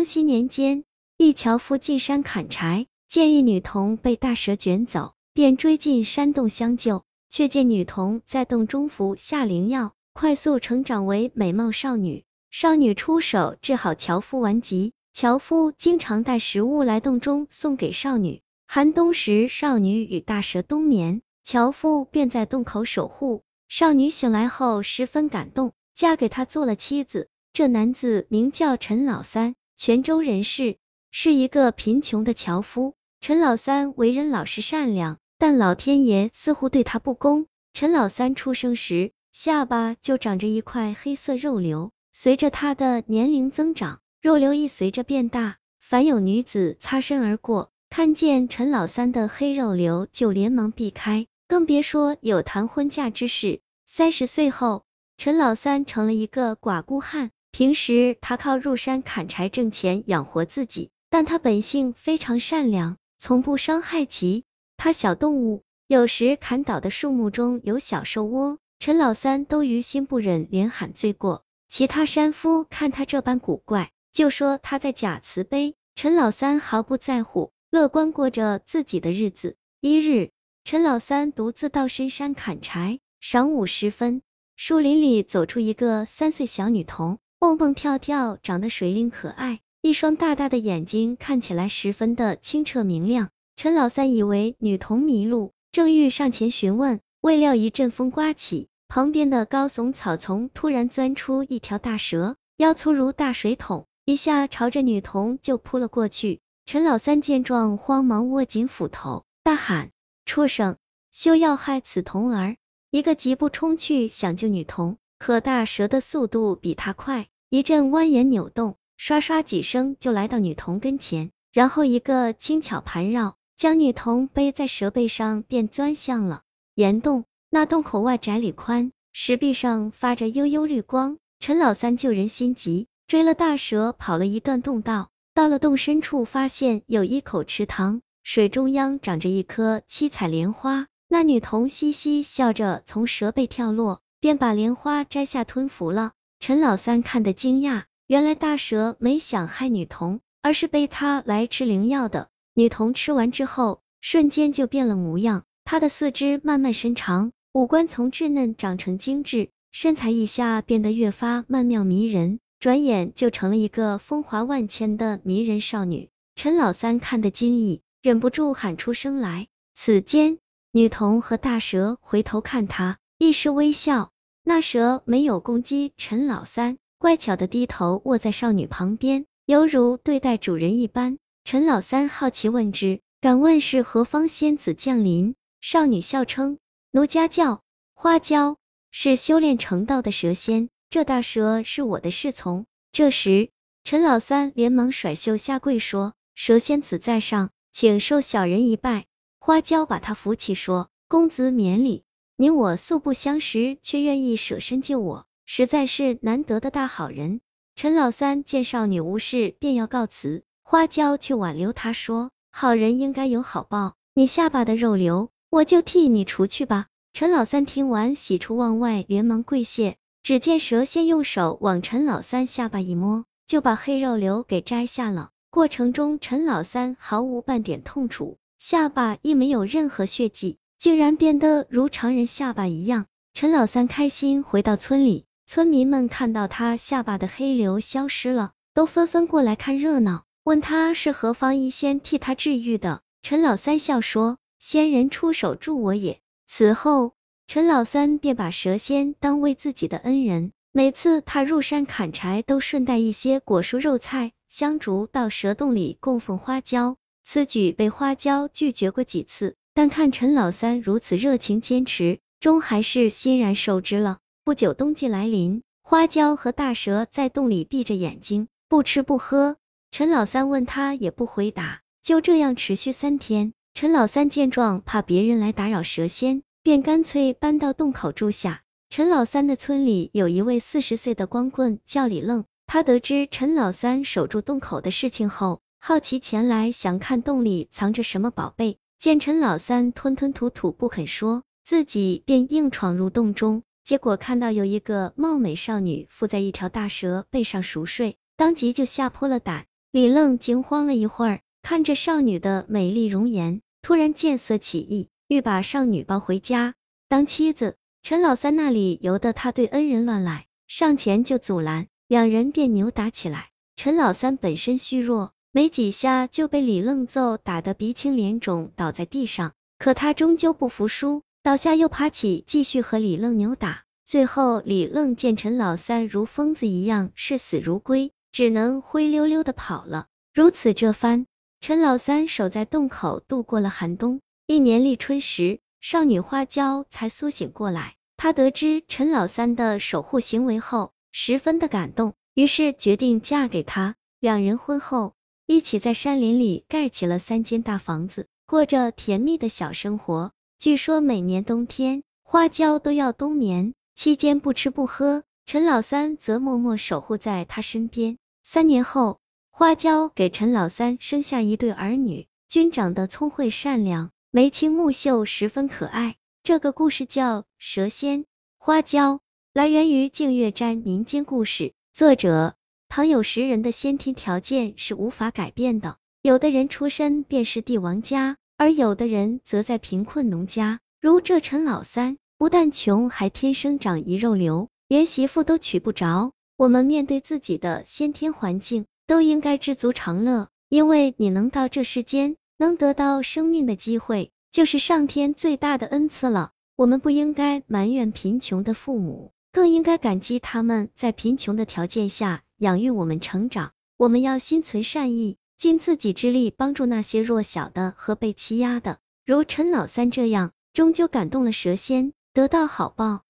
康熙年间，一樵夫进山砍柴，见一女童被大蛇卷走，便追进山洞相救，却见女童在洞中服下灵药，快速成长为美貌少女。少女出手治好樵夫顽疾，樵夫经常带食物来洞中送给少女。寒冬时，少女与大蛇冬眠，樵夫便在洞口守护。少女醒来后十分感动，嫁给他做了妻子。这男子名叫陈老三。泉州人士，是一个贫穷的樵夫。陈老三为人老实善良，但老天爷似乎对他不公。陈老三出生时，下巴就长着一块黑色肉瘤，随着他的年龄增长，肉瘤亦随着变大。凡有女子擦身而过，看见陈老三的黑肉瘤，就连忙避开，更别说有谈婚嫁之事。三十岁后，陈老三成了一个寡孤汉。平时他靠入山砍柴挣钱养活自己，但他本性非常善良，从不伤害其他小动物。有时砍倒的树木中有小兽窝，陈老三都于心不忍，连喊罪过。其他山夫看他这般古怪，就说他在假慈悲。陈老三毫不在乎，乐观过着自己的日子。一日，陈老三独自到深山砍柴，晌午时分，树林里走出一个三岁小女童。蹦蹦跳跳，长得水灵可爱，一双大大的眼睛看起来十分的清澈明亮。陈老三以为女童迷路，正欲上前询问，未料一阵风刮起，旁边的高耸草丛突然钻出一条大蛇，腰粗如大水桶，一下朝着女童就扑了过去。陈老三见状，慌忙握紧斧头，大喊：“畜生，休要害此童儿！”一个急步冲去，想救女童。可大蛇的速度比他快，一阵蜿蜒扭动，刷刷几声就来到女童跟前，然后一个轻巧盘绕，将女童背在蛇背上，便钻向了岩洞。那洞口外窄里宽，石壁上发着幽幽绿光。陈老三救人心急，追了大蛇跑了一段洞道，到了洞深处，发现有一口池塘，水中央长着一棵七彩莲花。那女童嘻嘻笑着从蛇背跳落。便把莲花摘下吞服了。陈老三看得惊讶，原来大蛇没想害女童，而是被他来吃灵药的。女童吃完之后，瞬间就变了模样，她的四肢慢慢伸长，五官从稚嫩长成精致，身材一下变得越发曼妙迷人，转眼就成了一个风华万千的迷人少女。陈老三看得惊异，忍不住喊出声来。此间，女童和大蛇回头看他。一时微笑，那蛇没有攻击陈老三，乖巧的低头卧在少女旁边，犹如对待主人一般。陈老三好奇问之，敢问是何方仙子降临？少女笑称，奴家叫花娇，是修炼成道的蛇仙，这大蛇是我的侍从。这时，陈老三连忙甩袖下跪说，蛇仙子在上，请受小人一拜。花娇把他扶起，说，公子免礼。你我素不相识，却愿意舍身救我，实在是难得的大好人。陈老三见少女无事，便要告辞，花娇却挽留他说：“好人应该有好报，你下巴的肉瘤，我就替你除去吧。”陈老三听完，喜出望外，连忙跪谢。只见蛇仙用手往陈老三下巴一摸，就把黑肉瘤给摘下了。过程中，陈老三毫无半点痛楚，下巴亦没有任何血迹。竟然变得如常人下巴一样，陈老三开心回到村里，村民们看到他下巴的黑瘤消失了，都纷纷过来看热闹，问他是何方医仙替他治愈的。陈老三笑说：“仙人出手助我也。”此后，陈老三便把蛇仙当为自己的恩人，每次他入山砍柴，都顺带一些果蔬、肉菜、香烛到蛇洞里供奉花椒。此举被花椒拒绝过几次。但看陈老三如此热情坚持，终还是欣然受之了。不久冬季来临，花椒和大蛇在洞里闭着眼睛，不吃不喝。陈老三问他也不回答，就这样持续三天。陈老三见状，怕别人来打扰蛇仙，便干脆搬到洞口住下。陈老三的村里有一位四十岁的光棍叫李愣，他得知陈老三守住洞口的事情后，好奇前来想看洞里藏着什么宝贝。见陈老三吞吞吐吐不肯说，自己便硬闯入洞中，结果看到有一个貌美少女附在一条大蛇背上熟睡，当即就吓破了胆。李愣惊慌了一会儿，看着少女的美丽容颜，突然见色起意，欲把少女抱回家当妻子。陈老三那里由得他对恩人乱来，上前就阻拦，两人便扭打起来。陈老三本身虚弱，没几下就被李愣揍打得鼻青脸肿，倒在地上。可他终究不服输，倒下又爬起，继续和李愣扭打。最后，李愣见陈老三如疯子一样视死如归，只能灰溜溜的跑了。如此这番，陈老三守在洞口度过了寒冬。一年立春时。少女花娇才苏醒过来，她得知陈老三的守护行为后，十分的感动，于是决定嫁给他。两人婚后，一起在山林里盖起了三间大房子，过着甜蜜的小生活。据说每年冬天，花椒都要冬眠，期间不吃不喝，陈老三则默默守护在她身边。三年后，花椒给陈老三生下一对儿女，均长得聪慧善良。眉清目秀，十分可爱。这个故事叫《蛇仙花椒》，来源于净月斋民间故事。作者：唐有时人的先天条件是无法改变的，有的人出身便是帝王家，而有的人则在贫困农家。如这陈老三，不但穷，还天生长一肉瘤，连媳妇都娶不着。我们面对自己的先天环境，都应该知足常乐，因为你能到这世间。能得到生命的机会，就是上天最大的恩赐了。我们不应该埋怨贫穷的父母，更应该感激他们在贫穷的条件下养育我们成长。我们要心存善意，尽自己之力帮助那些弱小的和被欺压的，如陈老三这样，终究感动了蛇仙，得到好报。